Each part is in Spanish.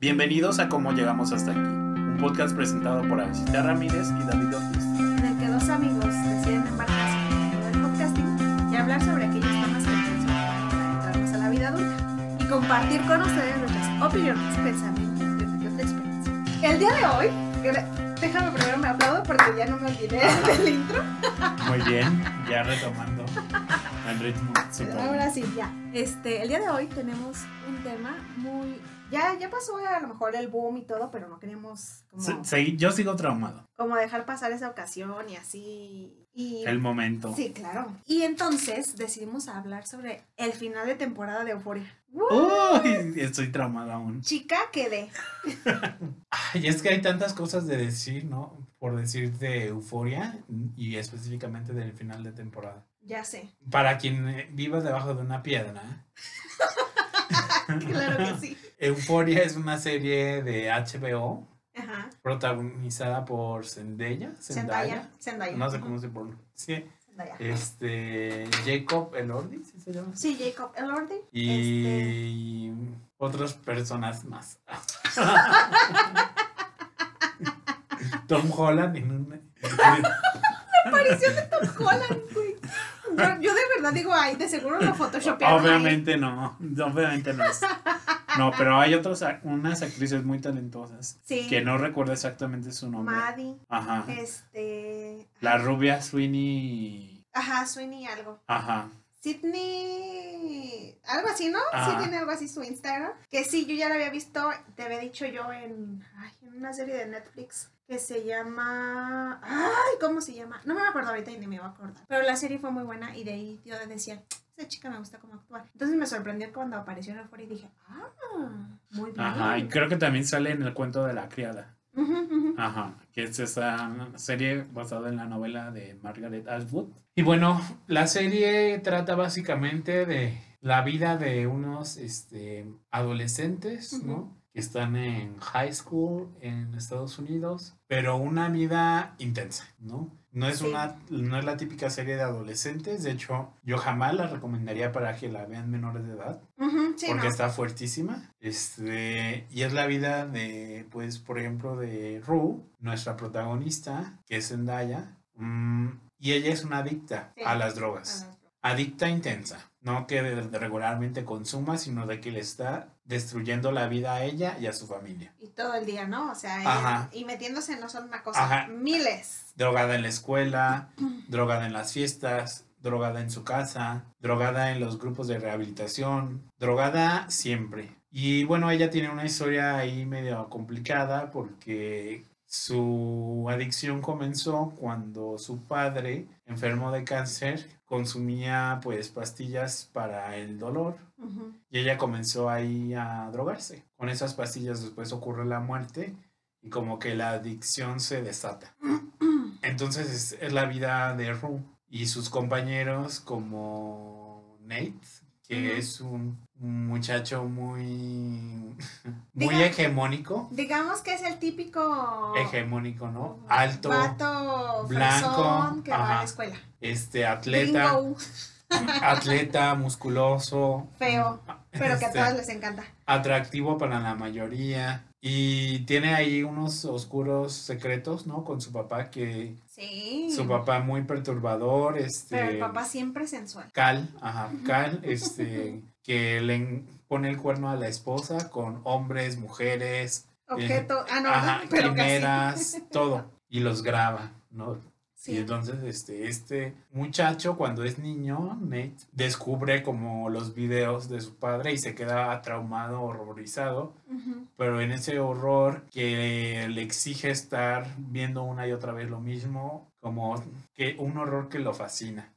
Bienvenidos a Cómo Llegamos Hasta Aquí, un podcast presentado por Avisita Ramírez y David Ortiz. en el que dos amigos deciden embarcarse en el del podcasting y hablar sobre aquellos temas que nos para adentrarnos a la vida adulta y compartir con ustedes nuestras opiniones, pensamientos y otra experiencia. El día de hoy, déjame primero me aplaudo porque ya no me olvidé del intro. Muy bien, ya retomando el ritmo. bien. Ahora sí, ya. Este, el día de hoy tenemos un tema muy... Ya, ya pasó a lo mejor el boom y todo, pero no queríamos como, segui- yo sigo traumado. como dejar pasar esa ocasión y así... Y El momento. Sí, claro. Y entonces decidimos hablar sobre el final de temporada de Euforia. Uy, estoy traumado aún. Chica quedé. Ay, es que hay tantas cosas de decir, ¿no? Por decir de euforia y específicamente del final de temporada. Ya sé. Para quien viva debajo de una piedra, Claro que sí. Euforia es una serie de HBO Ajá. protagonizada por Zendaya. Zendaya. Zendaya. No sé cómo se pronuncia. Zendaya. Este, Jacob Elordi, ¿sí se llama? Sí, Jacob Elordi. Este, Y otras personas más. Tom Holland en un... aparición de Tom Holland. Yo, yo de verdad digo, ay, de seguro lo photoshopearon. ahí. Obviamente no, obviamente no es. No, pero hay otros, ac- unas actrices muy talentosas Sí. que no recuerdo exactamente su nombre. Maddie. Ajá. Este. La rubia Sweeney. Ajá, Sweeney algo. Ajá. Sydney, algo así, ¿no? Ah. Sí tiene algo así su Instagram. Que sí, yo ya la había visto, te había dicho yo en, ay, en una serie de Netflix que se llama, ay, ¿cómo se llama? No me acuerdo ahorita y ni me voy a acordar. Pero la serie fue muy buena y de ahí yo decía, esa chica me gusta cómo actúa. Entonces me sorprendió cuando apareció en el foro y dije, ah, muy bien. Ajá. Y creo que también sale en el cuento de la criada. Ajá, que es esa serie basada en la novela de Margaret Atwood. Y bueno, la serie trata básicamente de la vida de unos este, adolescentes, ¿no? Que están en high school en Estados Unidos, pero una vida intensa, ¿no? No es, Sí. una, no es la típica serie de adolescentes, de hecho, yo jamás la recomendaría para que la vean menores de edad sí, porque no. está fuertísima. Este, y es la vida de, pues, por ejemplo, de Rue, nuestra protagonista, que es Zendaya. mm, y ella es una adicta Sí. a las drogas. Adicta intensa. No que regularmente consuma, sino de que le está destruyendo la vida a ella y a su familia. Y todo el día, ¿no? O sea, Ajá. y, y metiéndose no solo una cosa, Ajá. miles. Drogada en la escuela, drogada en las fiestas, drogada en su casa, drogada en los grupos de rehabilitación, drogada siempre. Y bueno, ella tiene una historia ahí medio complicada porque su adicción comenzó cuando su padre, enfermo de cáncer, consumía pues pastillas para el dolor Y ella comenzó ahí a drogarse. Con esas pastillas después ocurre la muerte y como que la adicción se desata. Entonces es, es la vida de Rue y sus compañeros como Nate, que es un, muchacho muy, muy Diga- hegemónico. Digamos que es el típico Hegemónico, ¿no? Alto, vato blanco, fresón que va a la escuela. este atleta, Gringo, atleta, musculoso. feo, pero que a este, todas les encanta. atractivo para la mayoría y tiene ahí unos oscuros secretos, ¿no? Con su papá que Sí. su papá muy perturbador, este Pero el papá siempre sensual. Cal, ajá, Cal, este que le pone el cuerno a la esposa con hombres, mujeres, Objeto. ah, no, ajá, pero casi. quimeras, todo y los graba, ¿no? Sí. Y entonces este, este muchacho cuando es niño, Nate, descubre como los videos de su padre y se queda traumado, horrorizado, pero en ese horror que le exige estar viendo una y otra vez lo mismo, como que un horror que lo fascina.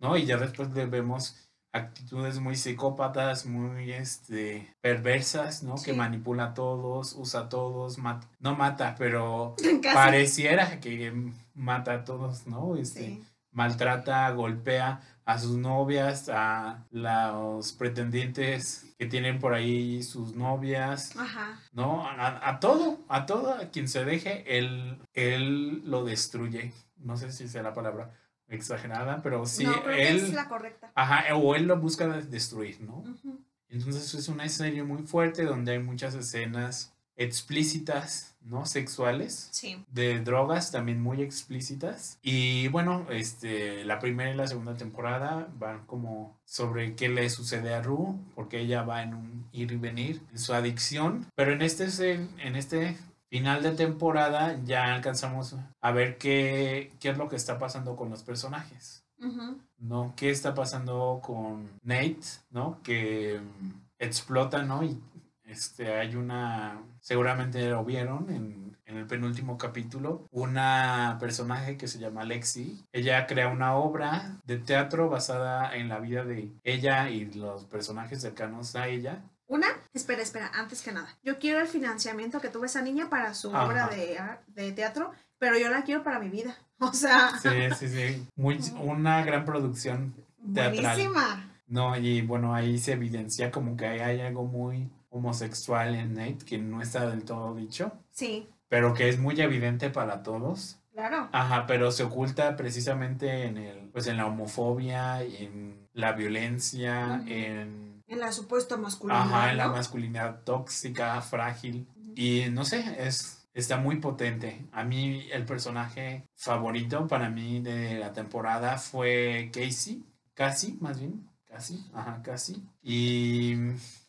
¿no? Y ya después le vemos actitudes muy psicópatas, muy este perversas, ¿no? Que manipula a todos, usa a todos, no mata, pero Casi. pareciera que mata a todos, ¿no? Este, Sí. maltrata, golpea a sus novias, a los pretendientes que tienen por ahí sus novias, Ajá. ¿no? A, a todo, a todo, a quien se deje, él, él lo destruye. No sé si sea la palabra exagerada, pero sí, no, él, es la correcta. ajá, o él lo busca destruir, ¿no? Entonces es una serie muy fuerte donde hay muchas escenas explícitas, ¿no? Sexuales. Sí. De drogas también muy explícitas. Y bueno, este, la primera y la segunda temporada van como sobre qué le sucede a Rue, porque ella va en un ir y venir en su adicción. Pero en este, en este final de temporada ya alcanzamos a ver qué, qué es lo que está pasando con los personajes. ¿No? ¿Qué está pasando con Nate? ¿No? Que mm, explota, ¿no? Y este, hay una, seguramente lo vieron en, en, el penúltimo capítulo, una personaje que se llama Lexi. Ella crea una obra de teatro basada en la vida de ella y los personajes cercanos a ella. Una, espera, espera, antes que nada. Yo quiero el financiamiento que tuvo esa niña para su obra de, de teatro, pero yo la quiero para mi vida. O sea. Sí, sí, sí. Muy, una gran producción teatral. Buenísima. No, y bueno, ahí se evidencia como que hay algo muy homosexual en Nate, que no está del todo dicho. Sí. Pero que es muy evidente para todos. Claro. Ajá, pero se oculta precisamente en el, pues en la homofobia, en la violencia, en... En la supuesta masculinidad. Ajá, en la masculinidad tóxica, frágil. Y no sé, es, está muy potente. A mí el personaje favorito para mí de la temporada fue Casey, casi, más bien, casi, ajá, casi. Y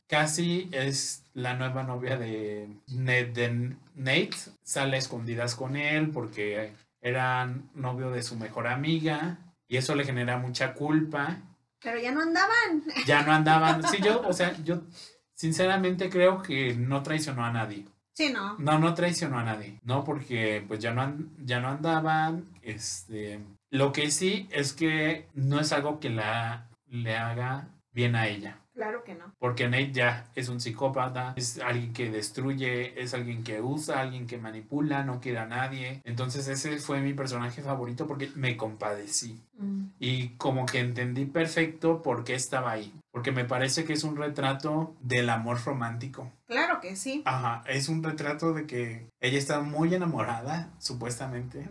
Cassie es la nueva novia de Nate, Sale a escondidas con él porque era novio de su mejor amiga y eso le genera mucha culpa. Pero ya no andaban. Ya no andaban. Sí, yo, o sea, yo sinceramente creo que no traicionó a nadie. Sí, no. No, no traicionó a nadie. No, porque pues ya no, ya no andaban. Este, lo que sí es que no es algo que la, le haga bien a ella. Claro que no. Porque Nate ya es un psicópata, es alguien que destruye, es alguien que usa, alguien que manipula, no quiere a nadie. Entonces ese fue mi personaje favorito porque me compadecí. Mm. Y como que entendí perfecto por qué estaba ahí. Porque me parece que es un retrato del amor romántico. Claro que sí. Ajá, es un retrato de que ella está muy enamorada, supuestamente.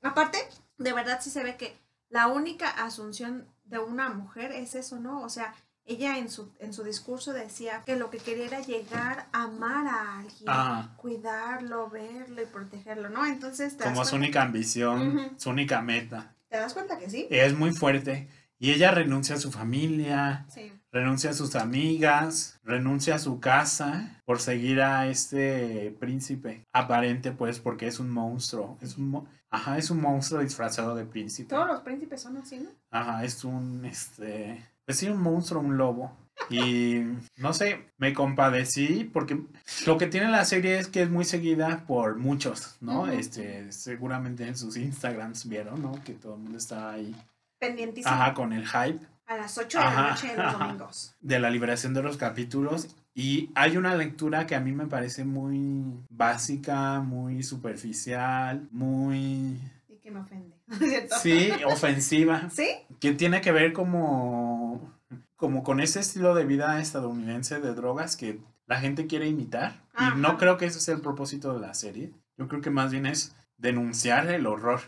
Aparte, de verdad sí se ve que la única asunción de una mujer es eso, ¿no? O sea, ella en su, en su discurso decía que lo que quería era llegar a amar a alguien, cuidarlo, verlo y protegerlo, ¿no? Entonces... Como su única ambición, su única meta. ¿Te das cuenta que sí? Es muy fuerte. Y ella renuncia a su familia, renuncia a sus amigas, renuncia a su casa por seguir a este príncipe. Aparente, pues, porque es un monstruo. Es un, ajá, es un monstruo disfrazado de príncipe. Todos los príncipes son así, ¿no? Ajá, es un, este, pues sí, un monstruo, un lobo. Y no sé, me compadecí porque lo que tiene la serie es que es muy seguida por muchos, ¿no? Este, seguramente en sus Instagrams vieron, ¿no? Que todo el mundo está ahí. Pendientísimo. Ajá, con el hype. A las 8 de la noche de los domingos. De la liberación de los capítulos. Y hay una lectura que a mí me parece muy básica, muy superficial, muy que me ofende. Sí, ofensiva. ¿Sí? Que tiene que ver como, como con ese estilo de vida estadounidense de drogas que la gente quiere imitar. Y no creo que ese sea el propósito de la serie. Yo creo que más bien es denunciar el horror.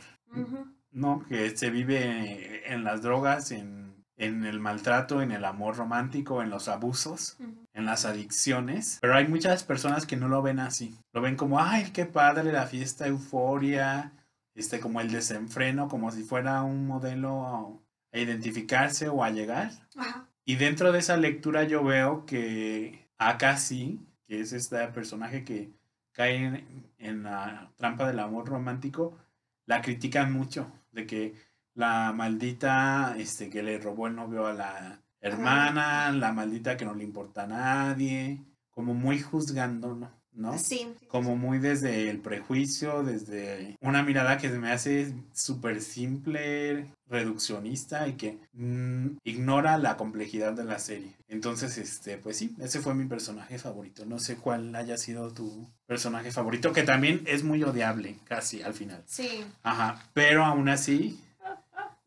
¿No? Que se vive en las drogas, en, en, el maltrato, en el amor romántico, en los abusos, en las adicciones. Pero hay muchas personas que no lo ven así. Lo ven como, ay, qué padre la fiesta, euforia, este, como el desenfreno, como si fuera un modelo a, identificarse o a llegar. Y dentro de esa lectura yo veo que Akasi, que es este personaje que cae en, la trampa del amor romántico, la critican mucho, de que la maldita este, que le robó el novio a la hermana, la maldita que no le importa a nadie, como muy juzgando, ¿no? Sí. Como muy desde el prejuicio, desde una mirada que se me hace súper simple, reduccionista y que mm, ignora la complejidad de la serie. Entonces, este, pues sí, ese fue mi personaje favorito. No sé cuál haya sido tu personaje favorito, que también es muy odiable, casi al final. Sí. Ajá, pero aún así,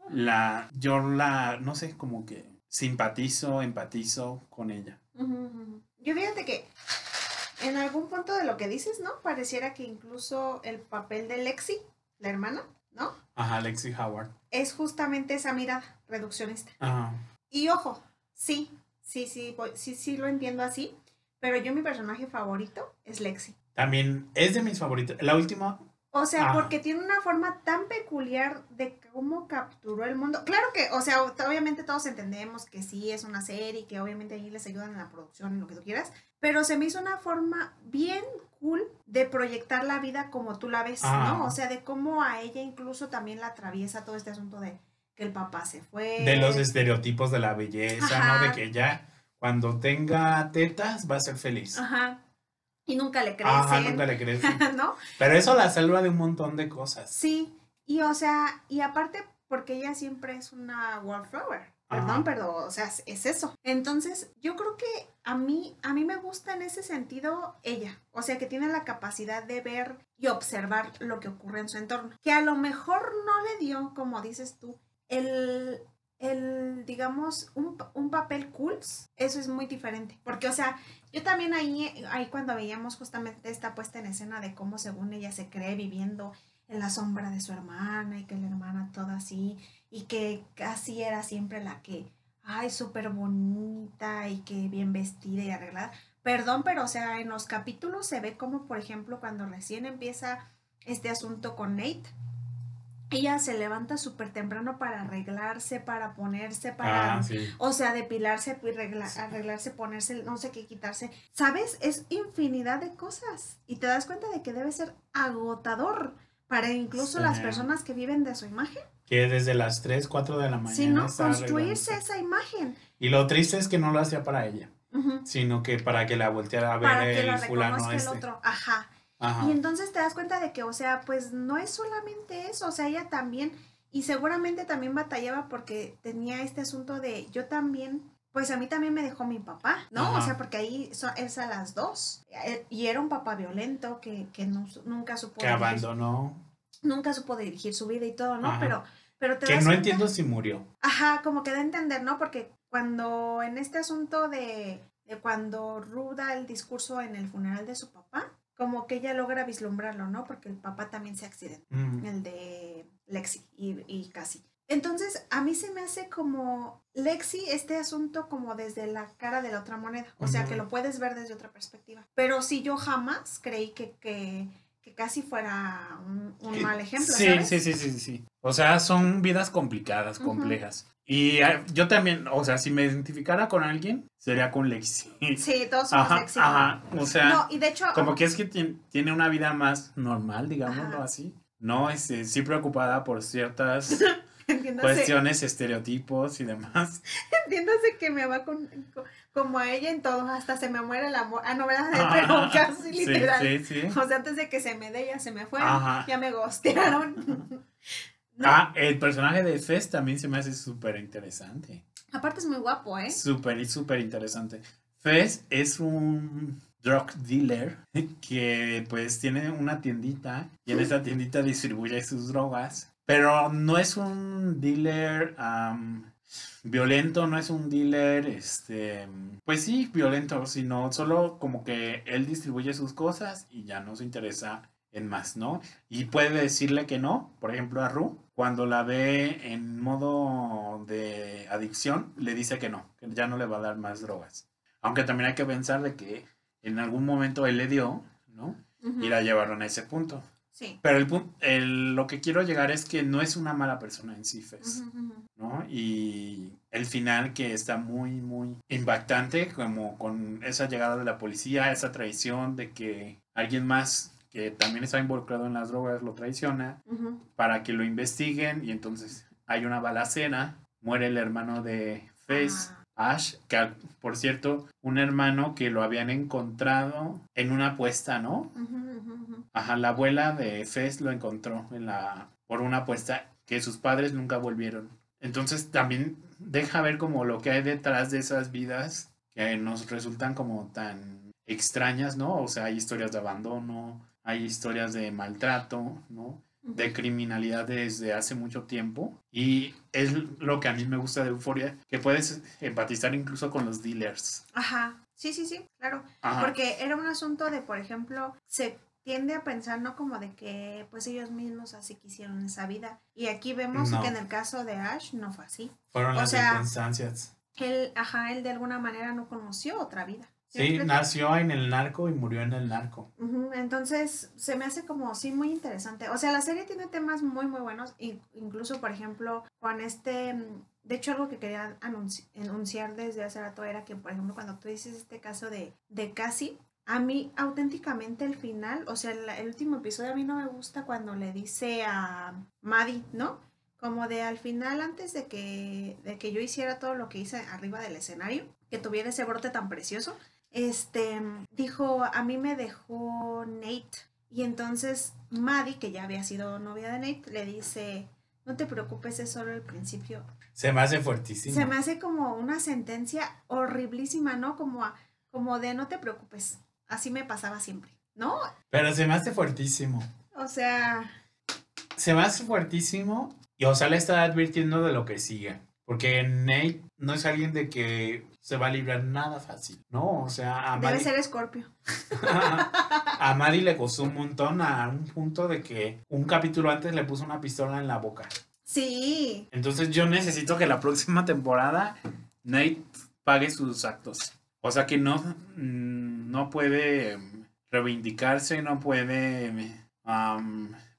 la, yo la, no sé, como que simpatizo, empatizo con ella. Yo fíjate que en algún punto de lo que dices, ¿no? Pareciera que incluso el papel de Lexi, la hermana, ¿no? Ajá, Lexi Howard. Es justamente esa mirada reduccionista. Ajá. Y ojo, sí, sí, sí, sí, sí lo entiendo así. Pero yo mi personaje favorito es Lexi. También es de mis favoritos. La última, O sea, Ah. porque tiene una forma tan peculiar de cómo capturó el mundo. Claro que, o sea, obviamente todos entendemos que sí es una serie, que obviamente ahí les ayudan en la producción y lo que tú quieras, pero se me hizo una forma bien cool de proyectar la vida como tú la ves, Ah. ¿no? O sea, de cómo a ella incluso también la atraviesa todo este asunto de que el papá se fue. de los estereotipos de la belleza, ¿no? De que ya cuando tenga tetas va a ser feliz. Ajá. Y nunca le crecen. Ajá, nunca le crees. ¿No? Pero eso la salva de un montón de cosas. Sí, y o sea, y aparte porque ella siempre es una wallflower. Perdón, Ajá. pero o sea, es- es eso. Entonces, yo creo que a mí a mí me gusta en ese sentido ella, o sea, que tiene la capacidad de ver y observar lo que ocurre en su entorno, que a lo mejor no le dio, como dices tú, el el, digamos, un, un papel cool, eso es muy diferente. Porque, o sea, yo también ahí, ahí cuando veíamos justamente esta puesta en escena de cómo según ella se cree viviendo en la sombra de su hermana y que la hermana toda así y que casi era siempre la que, ay, súper bonita y que bien vestida y arreglada. Perdón, pero o sea, en los capítulos se ve como, por ejemplo, cuando recién empieza este asunto con Nate, ella se levanta súper temprano para arreglarse, para ponerse, para... Ah, sí. O sea, depilarse, regla- arreglarse, ponerse, no sé qué, quitarse. ¿Sabes? Es infinidad de cosas. Y te das cuenta de que debe ser agotador para incluso Sí. las personas que viven de su imagen. Que desde las 3, 4 de la mañana. Si no, construirse esa imagen. Y lo triste es que no lo hacía para ella, sino que para que la volteara a ver Para que el la fulano reconozca el otro. Ajá. Ajá. Y entonces te das cuenta de que, o sea, pues no es solamente eso, o sea, ella también, y seguramente también batallaba porque tenía este asunto de yo también, pues a mí también me dejó mi papá, ¿no? O sea, porque ahí es a las dos, eh, y era un papá violento que, que no nunca supo que dirigir, abandonó. nunca supo dirigir su vida y todo, ¿no? Ajá. Pero, pero te Que no cuenta- entiendo si murió. Ajá, como que da a entender, ¿no? Porque cuando en este asunto de, de cuando Ru da el discurso en el funeral de su papá, como que ella logra vislumbrarlo, ¿no? Porque el papá también se accidentó, Mm. el de Lexi y, y Cassie. Entonces, a mí se me hace como Lexi este asunto como desde la cara de la otra moneda, o sea, que lo puedes ver desde otra perspectiva. Pero sí, yo jamás creí que, que, que Cassie fuera un, un mal ejemplo, Sí, ¿sabes? sí, sí, sí, sí. O sea, son vidas complicadas, complejas. Y ah, yo también, o sea, si me identificara con alguien, sería con Lexi. Sí, todos somos Ajá, Lexi. ajá. O sea, No, y de hecho, como que es que tien- tiene una vida más normal, digámoslo Ajá. así. No, este, sí preocupada por ciertas entiéndase, cuestiones, estereotipos y demás. entiéndase que me va con, co- como a ella en todo, hasta se me muere el amor. Ah, no, ¿verdad? Ajá, Pero casi literal. Sí, sí. O sea, antes de que se me dé, ya se me fue, Ajá. ya me gostearon. No, Ah, el personaje de Fest también se me hace súper interesante. Aparte es muy guapo, ¿eh? Súper súper interesante. Fez es un drug dealer que pues tiene una tiendita y en esa tiendita distribuye sus drogas. Pero no es un dealer am, violento, no es un dealer, este, pues sí, violento, sino solo como que él distribuye sus cosas y ya no se interesa en más, ¿no? Y puede decirle que no, por ejemplo, a Ru, cuando la ve en modo de adicción, le dice que no, que ya no le va a dar más drogas. Aunque también hay que pensar de que en algún momento él le dio, ¿no? Y la llevaron a ese punto. Sí. Pero el, el- lo que quiero llegar es que no es una mala persona en sí, Fez. ¿no? Y el final que está muy, muy impactante, como con esa llegada de la policía, esa traición de que alguien más que también está involucrado en las drogas lo traiciona para que lo investiguen y entonces hay una balacera, muere el hermano de Face, Ash, que por cierto, un hermano que lo habían encontrado en una apuesta, ¿no? Ujú, ujú. Ajá, la abuela de Fez lo encontró en la, por una apuesta que sus padres nunca volvieron. Entonces también deja ver como lo que hay detrás de esas vidas que nos resultan como tan extrañas, ¿no? O sea, hay historias de abandono, hay historias de maltrato, ¿no? De criminalidad desde hace mucho tiempo y es lo que a mí me gusta de Euforia, que puedes empatizar incluso con los dealers. Ajá. Sí, sí, sí, claro. Ajá. Porque era un asunto de, por ejemplo, se tiende a pensar, ¿no? Como de que pues ellos mismos así quisieron esa vida. Y aquí vemos No. que en el caso de Ash no fue así. Fueron o las sea, circunstancias. él, ajá, él de alguna manera no conoció otra vida. Sí, nació en el narco y murió en el narco. Entonces, se me hace como, sí, muy interesante. O sea, la serie tiene temas muy, muy buenos. Incluso, por ejemplo, con este... De hecho, algo que quería anunciar desde hace rato era que, por ejemplo, cuando tú dices este caso de, de Cassie, a mí auténticamente el final, o sea, el, el, último episodio a mí no me gusta cuando le dice a Maddie, ¿no? Como de al final, antes de que, de que yo hiciera todo lo que hice arriba del escenario, que tuviera ese brote tan precioso, este, dijo, a mí me dejó Nate. Y entonces Maddie, que ya había sido novia de Nate, le dice, no te preocupes, es solo el principio. Se me hace fuertísimo. Se me hace como una sentencia horriblísima, ¿no? Como, como de no te preocupes. Así me pasaba siempre, ¿no? Pero se me hace fuertísimo. O sea... Se me hace fuertísimo y o sea, le está advirtiendo de lo que sigue. Porque Nate no es alguien de que se va a librar nada fácil, ¿no? O sea, a Debe ser Escorpio. a Maddie le costó un montón a un punto de que un capítulo antes le puso una pistola en la boca. Sí. Entonces yo necesito que la próxima temporada Nate pague sus actos. O sea que no, mm, no puede reivindicarse, no puede...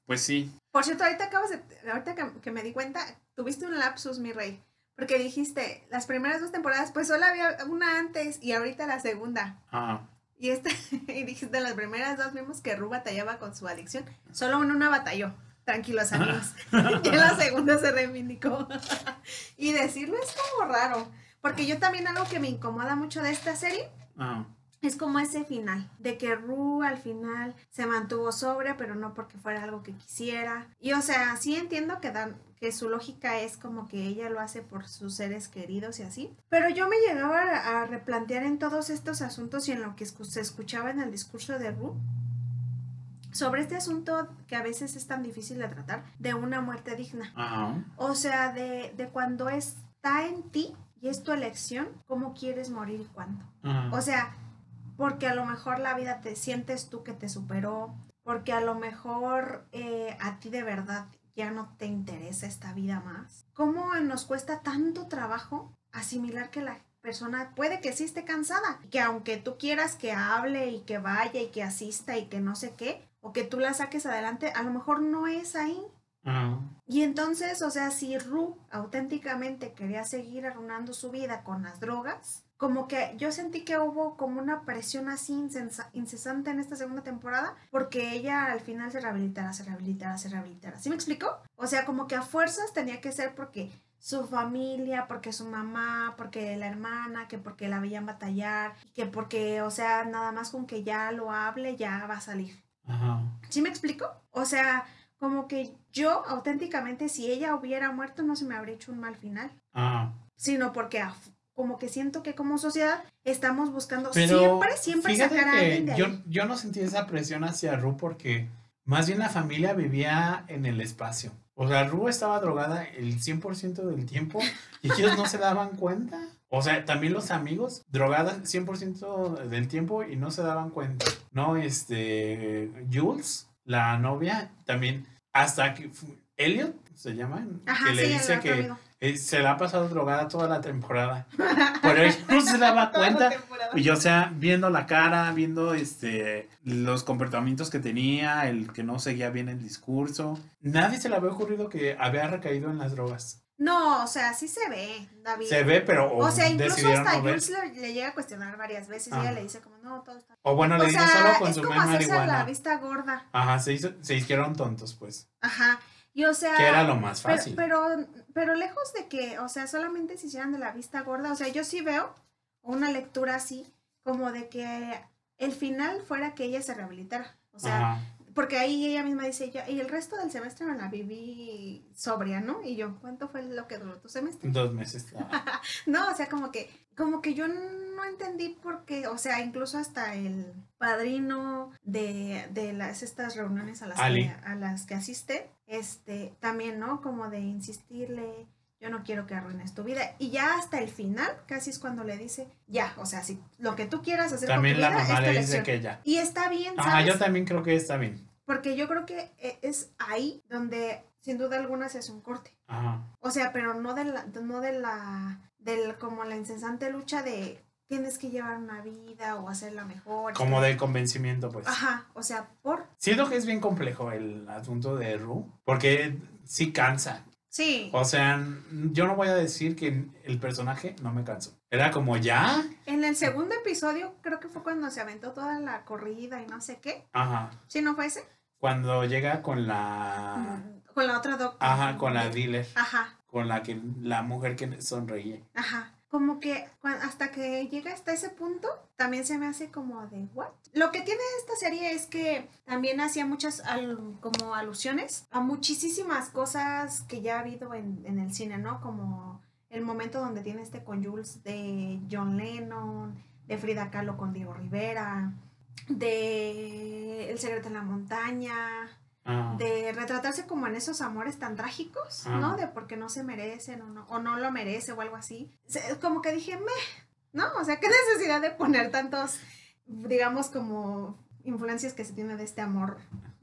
pues sí. Por cierto, ahorita acabas de... Ahorita que me di cuenta, tuviste un lapsus, mi rey. Porque dijiste, las primeras dos temporadas, pues solo había una antes y ahorita la segunda. Ah. Y, este, y dijiste, las primeras dos vimos que Ru batallaba con su adicción. Solo en una batalló. Tranquilos amigos. y en la segunda se reivindicó. y decirlo es como raro. Porque yo también algo que me incomoda mucho de esta serie ah. Es como ese final. De que Ru al final se mantuvo sobria, pero no porque fuera algo que quisiera. Y o sea, sí entiendo que dan, que su lógica es como que ella lo hace por sus seres queridos y así. Pero yo me llegaba a, replantear en todos estos asuntos y en lo que se escuchaba en el discurso de Ru sobre este asunto que a veces es tan difícil de tratar, de una muerte digna. O sea, de, de, cuando está en ti y es tu elección, cómo quieres morir y cuándo. O sea, porque a lo mejor la vida te sientes tú que te superó, porque a lo mejor eh, a ti de verdad ya no te interesa esta vida más. ¿Cómo nos cuesta tanto trabajo asimilar que la persona puede que sí esté cansada, que aunque tú quieras que hable y que vaya y que asista y que no sé qué, o que tú la saques adelante, a lo mejor no es ahí. Y entonces, o sea, si Ru auténticamente quería seguir arruinando su vida con las drogas, como que yo sentí que hubo como una presión así incesante en esta segunda temporada porque ella al final se rehabilitara, se rehabilitara, se rehabilitara. ¿Sí me explicó? O sea, como que a fuerzas tenía que ser porque su familia, porque su mamá, porque la hermana, que porque la veían batallar, que porque, o sea, nada más con que ya lo hable, ya va a salir. Ajá. ¿Sí me explico? O sea, como que yo auténticamente, si ella hubiera muerto, no se me habría hecho un mal final. Ajá. Sino porque como que siento que como sociedad estamos buscando siempre, siempre sacar a alguien de yo, yo no sentí esa presión hacia Ru porque más bien la familia vivía en el espacio. O sea, Ru estaba drogada el 100% del tiempo y ellos no se daban cuenta. O sea, también los amigos drogadas 100% del tiempo y no se daban cuenta. No, este, Jules, la novia, también, hasta que Elliot se llama, que le dice que eh, se la ha pasado drogada toda la temporada. Pero ella no se daba cuenta. Y o sea, viendo la cara, viendo este los comportamientos que tenía, el que no seguía bien el discurso. Nadie se le había ocurrido que había recaído en las drogas. No, o sea, sí se ve, David. Se ve, pero. O, sea, incluso hasta Jules le, llega a cuestionar varias veces y ella le dice, como, no, todo está. O bueno, le dice solo consumir marihuana. la vista gorda. Ajá, se, hizo, se hicieron tontos, pues. Ajá. Y o sea. Que era lo más fácil. Pero, pero, lejos de que, o sea, solamente se hicieran de la vista gorda. O sea, yo sí veo una lectura así, como de que el final fuera que ella se rehabilitara. O sea, porque ahí ella misma dice, yo, y el resto del semestre me la viví sobria, ¿no? Y yo, ¿cuánto fue lo que duró tu semestre? Dos meses. no, o sea, como que, como que yo no entendí por qué, o sea, incluso hasta el padrino de, de las, estas reuniones a las, que, a las que asiste, este, también, ¿no? Como de insistirle, yo no quiero que arruines tu vida. Y ya hasta el final, casi es cuando le dice, ya, o sea, si lo que tú quieras hacer también con tu la mamá le dice que ya. Y está bien, ¿sabes? Ah, yo también creo que está bien. Porque yo creo que eh, es ahí donde sin duda alguna se hace un corte. Ajá. O sea, pero no de la, no de la del como la incesante lucha de tienes que llevar una vida o hacerla mejor. Como de convencimiento, pues. Ajá, o sea, por... Siento que es bien complejo el asunto de Ru, porque sí cansa. Sí. O sea, yo no voy a decir que el personaje no me cansó. Era como ya. En el segundo episodio creo que fue cuando se aventó toda la corrida y no sé qué. Ajá. ¿Sí no fue ese? Cuando llega con la... Con la otra doctora. Ajá, con la dealer. Ajá. Con la que la mujer que sonreía. Ajá. Como que hasta que llega hasta ese punto, también se me hace como de what. Lo que tiene esta serie es que también hacía muchas como alusiones a muchísimas cosas que ya ha habido en, en el cine, ¿no? Como el momento donde tiene este con Jules de John Lennon, de Frida Kahlo con Diego Rivera, de El secreto en la montaña, Ah. de retratarse como en esos amores tan trágicos, Ah. ¿no? De porque no se merecen o no, o no lo merece o algo así. Como que dije, meh, ¿no? O sea, qué necesidad de poner tantos, digamos, como influencias que se tiene de este amor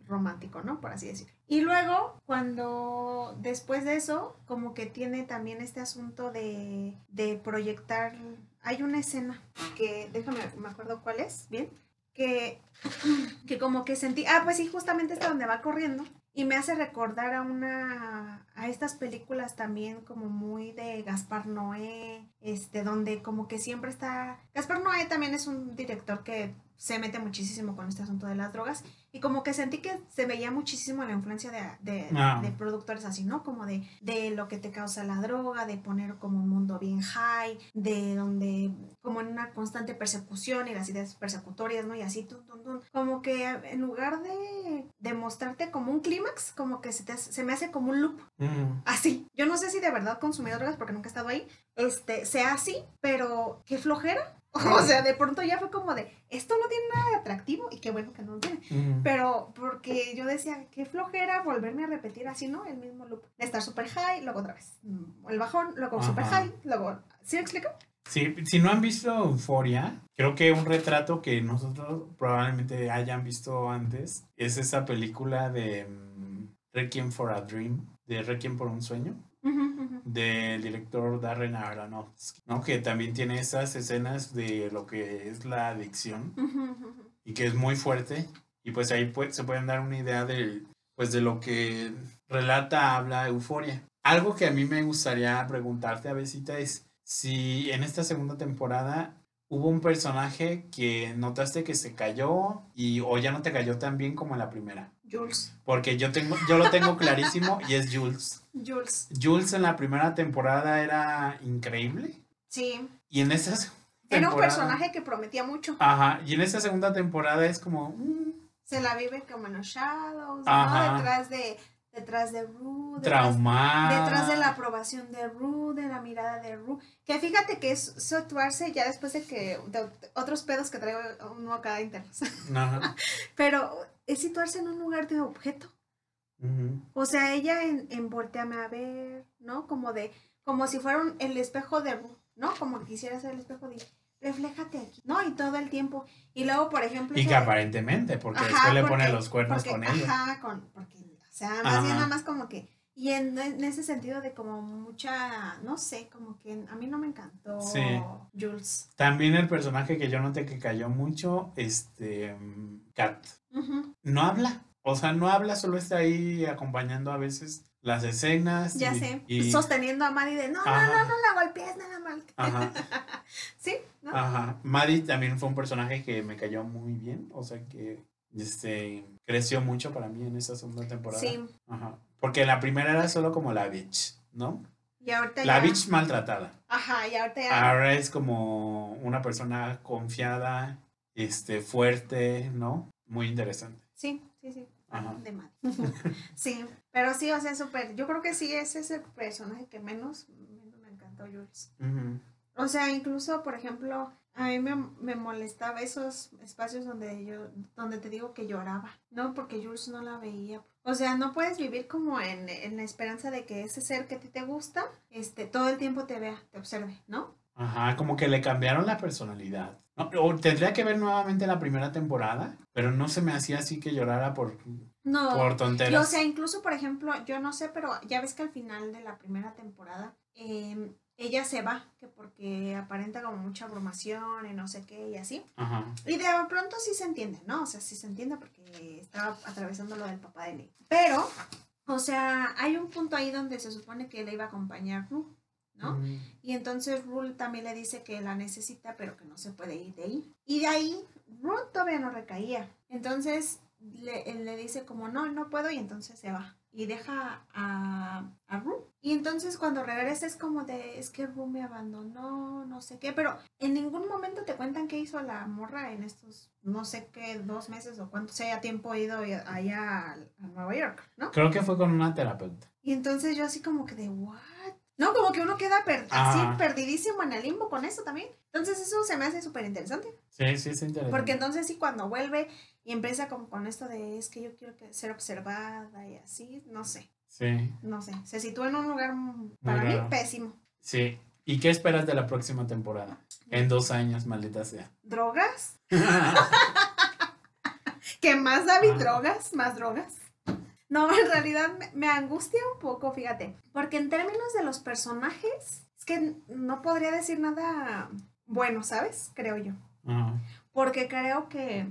romántico, ¿no? Por así decirlo. Y luego, cuando después de eso, como que tiene también este asunto de, de proyectar, hay una escena que, déjame, me acuerdo cuál es, bien, que, que como que sentí, ah, pues sí, justamente está donde va corriendo. Y me hace recordar a una, a estas películas también como muy de Gaspar Noé, este, donde como que siempre está, Gaspar Noé también es un director que se mete muchísimo con este asunto de las drogas y como que sentí que se veía muchísimo la influencia de, de, Ah. de productores así, ¿no? Como de, de lo que te causa la droga, de poner como un mundo bien high, de donde como en una constante persecución y las ideas persecutorias, ¿no? Y así, tun, tun, tun. como que en lugar de, de mostrarte como un clímax, como que se, te se me hace como un loop, Mm. así. Yo no sé si de verdad consumí drogas porque nunca he estado ahí, este, sea así, pero qué flojera. O sea, de pronto ya fue como de, esto no tiene nada de atractivo y qué bueno que no lo tiene. Mm. Pero porque yo decía, qué flojera volverme a repetir así, ¿no? El mismo loop. De estar super high, luego otra vez. mm, El bajón, luego Ajá. super high, luego... ¿Sí me explico? Sí, si no han visto Euforia, creo que un retrato que nosotros probablemente hayan visto antes es esa película de mm, Requiem for a Dream, de Requiem por un sueño, Del director Darren Aronofsky, ¿no? Que también tiene esas escenas de lo que es la adicción y que es muy fuerte y pues ahí pue- se pueden dar una idea de pues de lo que relata habla Euforia. Algo que a mí me gustaría preguntarte a Besita es si en esta segunda temporada hubo un personaje que notaste que se cayó y o ya no te cayó tan bien como en la primera. Jules. Porque yo tengo yo lo tengo clarísimo y es Jules. Jules. Jules en la primera temporada era increíble Sí. y en segunda Era un personaje que prometía mucho. Ajá, y en esta segunda temporada es como mm, Se la vive como en los shadows, Ajá. ¿no? Detrás de, detrás de Rue. Detrás, traumada. detrás de la aprobación de Rue, de la mirada de Rue. Que fíjate que es situarse ya después de que de otros pedos que traigo uno acá internos. Ajá. Pero es situarse en un lugar de objeto. O sea, ella en, en volteame a ver, ¿no? Como de, como si fuera un- el espejo de ¿no? Como que quisiera ser el espejo de, refléjate aquí, ¿no? Y todo el tiempo. Y luego, por ejemplo... Y que aparentemente, porque Ajá, después le pone los cuernos porque- con ella. Ajá, con, porque, o sea, más bien Ajá. nada más como que, y en, en ese sentido de como mucha, no sé, como que a mí no me encantó Sí. Jules. También el personaje que yo noté que cayó mucho, este, mm, No habla. O sea, no habla, solo está ahí acompañando a veces las escenas. Ya y- sé, y- sosteniendo a Maddie de, no, no, Ajá. no, no la golpees nada mal. Ajá, sí, ¿no? ajá. Maddie también fue un personaje que me cayó muy bien. O sea, que este, creció mucho para mí en esa segunda temporada. Sí, Ajá. Porque la primera era solo como la bitch, ¿no? y ahorita La ya, bitch maltratada. ajá, y ahorita ya, Ahora es como una persona confiada, este, fuerte, ¿no? Muy interesante. sí, sí, sí, Ajá. de mal. sí, pero sí, o sea, súper, yo creo que sí, ese es el personaje que menos, menos me encantó Jules. O sea, incluso, por ejemplo, a mí me, me molestaba esos espacios donde yo, donde te digo que lloraba, ¿no? Porque Jules no la veía. O sea, no puedes vivir como en, en la esperanza de que ese ser que a ti te gusta, este, todo el tiempo te vea, te observe, ¿no? Ajá, como que le cambiaron la personalidad. No, o tendría que ver nuevamente la primera temporada, pero no se me hacía así que llorara por, No. por Y, o tonteras. sea, incluso, por ejemplo, yo no sé, pero ya ves que al final de la primera temporada, eh, ella se va, que porque aparenta como mucha abrumación y no sé qué y así. Ajá. Y de pronto sí se entiende, ¿no? O sea, sí se entiende porque estaba atravesando lo del papá de Nate. Pero, o sea, hay un punto ahí donde se supone que le iba a acompañar Rue, ¿no? Mm. Y entonces Rule también le dice que la necesita, pero que no se puede ir de ahí. Y de ahí, Rule todavía no recaía. Entonces le, él le dice como, no, no puedo, y entonces se va. Y deja a, a Rue. Y entonces cuando regresa es como de, es que Rue me abandonó, no sé qué. Pero en ningún momento te cuentan qué hizo la morra en estos, no sé qué, dos meses o cuánto sea tiempo ido allá a, a Nueva York, ¿no? Creo que fue con una terapeuta. Y entonces yo así como que de, ¿what? No, como que uno queda per- Ah. así perdidísimo en el limbo con eso también. Entonces eso se me hace súper interesante. Sí, sí, es interesante. Porque entonces sí, cuando vuelve y empieza como con esto de es que yo quiero ser observada y así, no sé, Sí, no sé. Se sitúa en un lugar para mí raro. pésimo. sí. ¿Y qué esperas de la próxima temporada? En dos años, maldita sea. ¿Drogas? ¿Qué más, David? Ah. ¿Drogas? ¿Más drogas? No, en realidad me, me angustia un poco, fíjate. Porque en términos de los personajes, es que no podría decir nada bueno, ¿sabes? Creo yo. Porque creo que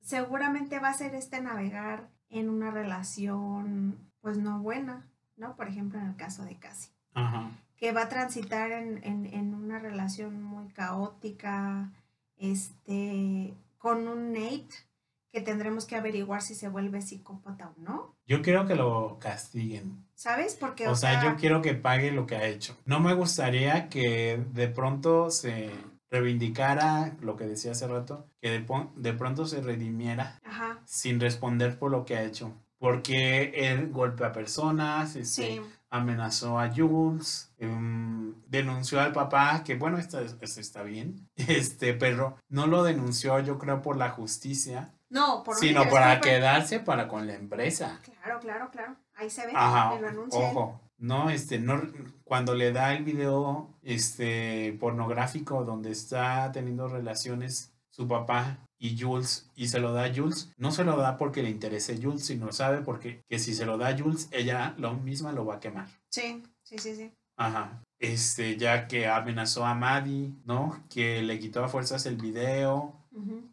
seguramente va a ser este navegar en una relación, pues no buena, ¿no? Por ejemplo, en el caso de Cassie Ajá. que va a transitar en, en, en una relación muy caótica, este, con un Nate que tendremos que averiguar si se vuelve psicópata o no, Yo quiero que lo castiguen. ¿sabes? Porque, O sea, yo quiero que pague lo que ha hecho. No me gustaría que de pronto se reivindicara lo que decía hace rato, que de, de pronto se redimiera Ajá, sin responder por lo que ha hecho. Porque él golpea a personas, este, sí, amenazó a Jules, em, denunció al papá, que bueno, esto, esto está bien, este, pero no lo denunció yo creo por la justicia, no, por sino para quedarse para con la empresa. Claro, claro, claro, ahí se ve, Ajá, anuncia él. ojo, no, este, no, cuando le da el video, este, pornográfico donde está teniendo relaciones su papá y Jules, y se lo da a Jules, no se lo da porque le interese Jules, sino sabe porque que si se lo da a Jules, ella lo misma lo va a quemar. Sí, sí, sí, sí. Ajá. Este, ya que amenazó a Maddie, ¿no? Que le quitó a fuerzas el video,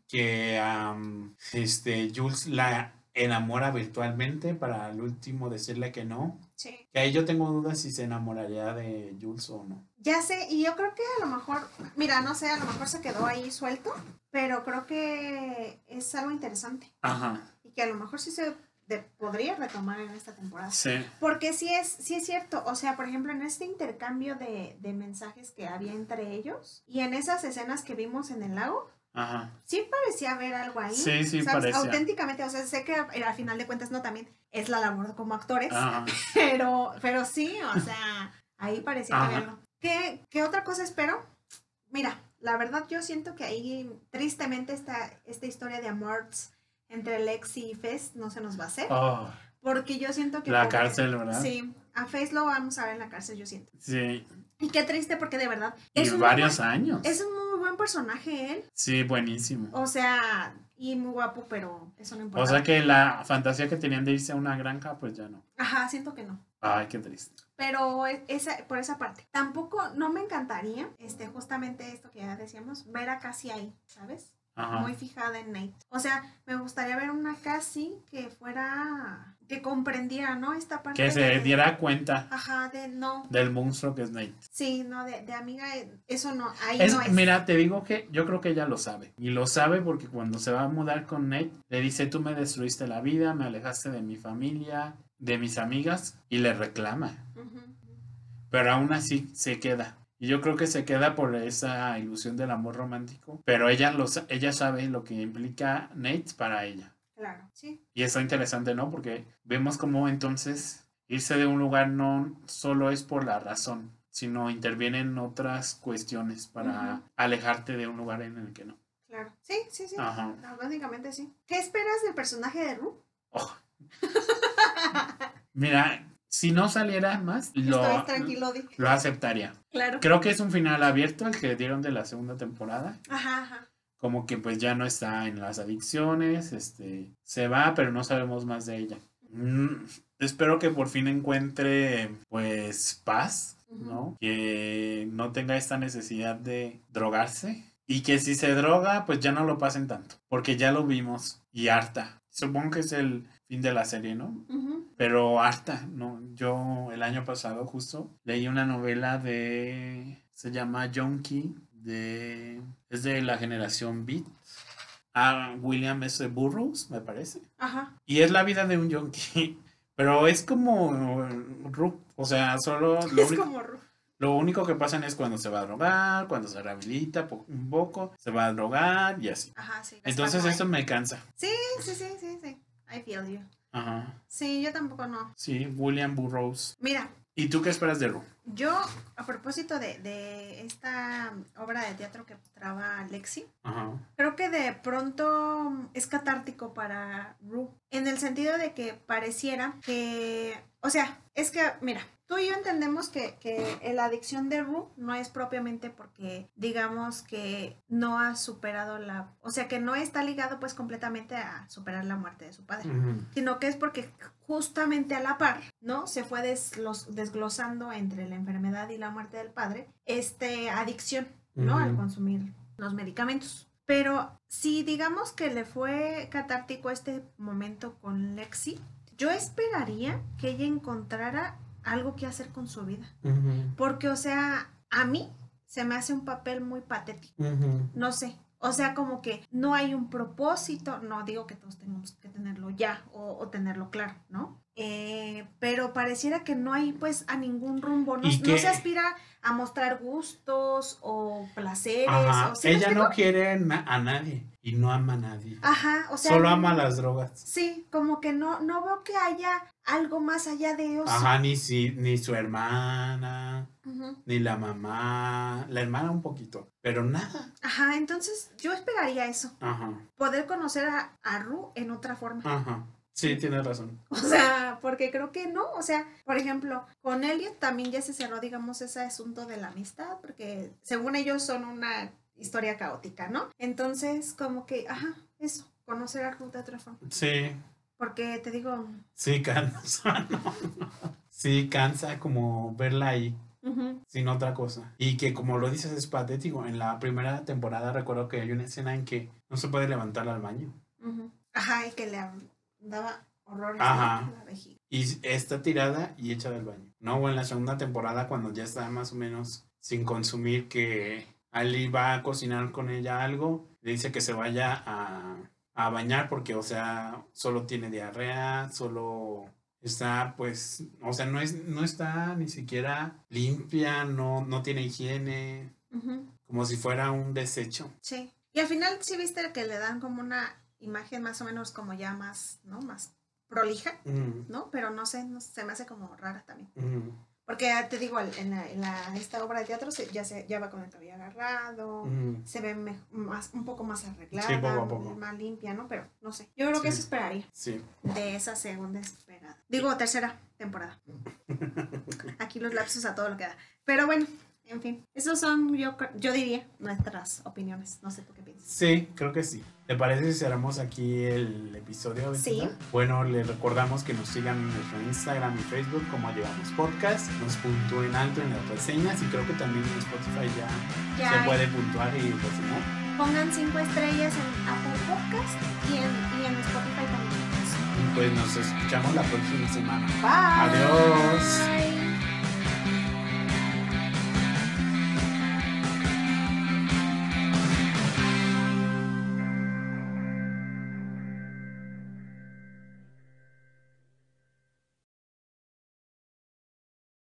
Que am, este, Jules la enamora virtualmente para al último decirle que no. Sí. Que ahí yo tengo dudas si se enamoraría de Jules o no. Ya sé, y yo creo que a lo mejor, mira, no sé, a lo mejor se quedó ahí suelto, pero creo que es algo interesante Ajá. y que a lo mejor sí se de- podría retomar en esta temporada. Sí. Porque sí es, sí es cierto, o sea, por ejemplo, en este intercambio de, de mensajes que había entre ellos y en esas escenas que vimos en el lago, Ajá. sí parecía haber algo ahí. Sí, sí, ¿sabes? parecía. Auténticamente, o sea, sé que al al final de cuentas no también es la labor como actores, Ajá. pero, pero sí, o sea, ahí parecía que Ajá. había algo. ¿Qué, ¿Qué otra cosa espero? Mira, la verdad yo siento que ahí tristemente esta, esta historia de amores entre Lexi y Fez no se nos va a hacer. Oh, Porque yo siento que... la cárcel, ¿verdad? Sí, a Face lo vamos a ver en la cárcel, yo siento. Sí. Y qué triste porque de verdad Y es un, varios muy, años. es un personaje él. Sí, buenísimo. O sea, y muy guapo, pero eso no importa. O sea que la fantasía que tenían de irse a una granja, pues ya no. Ajá, siento que no. Ay, qué triste. Pero es- esa, por esa parte. Tampoco, no me encantaría, este, justamente esto que ya decíamos, ver a Cassie ahí, ¿sabes? Ajá. Muy fijada en Nate. O sea, me gustaría ver una Cassie que fuera, que comprendiera, ¿no? Esta parte Que se de- diera cuenta Ajá, de no, del monstruo que es Nate. sí, no, de, de amiga, eh, eso no, ahí Es- no es. Mira, te digo que yo creo que ella lo sabe. Y lo sabe porque cuando se va a mudar con Nate, le dice, tú me destruiste la vida, me alejaste de mi familia, de mis amigas, y le reclama. Pero aún así se queda. Y yo creo que se queda por esa ilusión del amor romántico. Pero ella, lo, ella sabe lo que implica Nate para ella. Claro, sí. Y está interesante, ¿no? Porque vemos cómo entonces irse de un lugar no solo es por la razón, sino intervienen otras cuestiones para alejarte de un lugar en el que no. Claro. Sí, sí, sí. Ajá. No, básicamente sí. ¿Qué esperas del personaje de Ru? Oh. Mira, si no saliera más, lo aceptaría. Claro. Creo que es un final abierto el que dieron de la segunda temporada. Ajá, ajá. Como que pues ya no está en las adicciones, este, se va, pero no sabemos más de ella. Mm, espero que por fin encuentre pues paz ¿no? Que no tenga esta necesidad de drogarse y que si se droga, pues ya no lo pasen tanto, porque ya lo vimos y harta. Supongo que es el fin de la serie, ¿no? Pero harta, ¿no? Yo el año pasado justo leí una novela de... se llama Junkie, de... es de la generación Beat. A William S. Burroughs, me parece. Ajá. Y es la vida de un junkie. Pero es como o sea, solo lo, Es único- como lo único que pasa es cuando se va a drogar, cuando se rehabilita un poco, se va a drogar y así. Ajá, sí. Entonces eso me cansa. Sí, sí, sí, sí, sí. I feel you. Ajá. Sí, yo tampoco no. Sí, William Burroughs. Mira, ¿Y tú qué esperas de Ru? yo, a propósito de, de esta obra de teatro que mostraba Lexi, Ajá. creo que de pronto es catártico para Ru. En el sentido de que pareciera que. O sea, es que, mira, tú y yo entendemos que, que la adicción de Ru no es propiamente porque, digamos, que no ha superado la. O sea, que no está ligado, pues, completamente a superar la muerte de su padre sino que es porque justamente a la par, ¿no? Se fue desglos- desglosando entre la enfermedad y la muerte del padre, este adicción, ¿no? Al consumir los medicamentos. Pero si digamos que le fue catártico este momento con Lexi, yo esperaría que ella encontrara algo que hacer con su vida. Porque, o sea, a mí se me hace un papel muy patético no sé. O sea, como que no hay un propósito, no digo que todos tenemos que tenerlo ya o, o tenerlo claro, ¿no? Eh, pero pareciera que no hay pues a ningún rumbo, no, se aspira a mostrar gustos o placeres. Ajá. o, ¿sí me Ella no quiere a nadie y no ama a nadie. Ajá, o sea. Solo ama las drogas. Sí, como que no, no veo que haya algo más allá de ellos. Ajá, ni, si, ni su hermana, ni la mamá, la hermana un poquito, pero nada. Ajá, entonces yo esperaría eso, Ajá, poder conocer a, a Ru en otra forma. ajá. Sí, tienes razón. O sea, porque creo que no. O sea, por ejemplo, con Elliot también ya se cerró, digamos, ese asunto de la amistad, porque según ellos son una historia caótica, ¿no? Entonces, como que, ajá, eso, conocer a Ruth de otra forma. Sí, Porque te digo, sí cansa. no, no. Sí, cansa como verla ahí, sin otra cosa. Y que como lo dices es patético. En la primera temporada recuerdo que hay una escena en que no se puede levantar al baño. ajá, y que le daba horrores Ajá. la vejiga. Y está tirada y hecha del baño. No, o en la segunda temporada cuando ya está más o menos sin consumir que Ali va a cocinar con ella algo, le dice que se vaya a, a bañar porque, o sea, solo tiene diarrea, solo está, pues, o sea, no, es, no está ni siquiera limpia, no, no tiene higiene, como si fuera un desecho. Sí. Y al final sí viste que le dan como una imagen más o menos como ya más, ¿no? Más prolija, ¿no? Pero no sé, no- se me hace como rara también. mm, Porque ah, te digo, en, la, en la- esta obra de teatro se- ya, se, ya va con el cabello agarrado, mm. se ve me- más, un poco más arreglada, Sí, poco a poco. más limpia, ¿no? Pero no sé. Yo creo que eso esperaría Sí. de esa segunda esperada. Digo, tercera temporada. Aquí los lapsos a todo lo que da. Pero bueno, en fin. Esos son, yo, yo diría, nuestras opiniones. No sé tú qué piensas. Sí, creo que sí. ¿Te parece si cerramos aquí el episodio? Sí. Bueno, les recordamos que nos sigan en nuestro Instagram y Facebook como Llevamos Podcast. Nos puntúen alto en las reseñas y creo que también en Spotify ya, Ya se hay- puede puntuar y reseñar. pongan cinco estrellas en Apple Podcast y en, y en Spotify también. Y pues nos escuchamos la próxima semana. Bye. Adiós.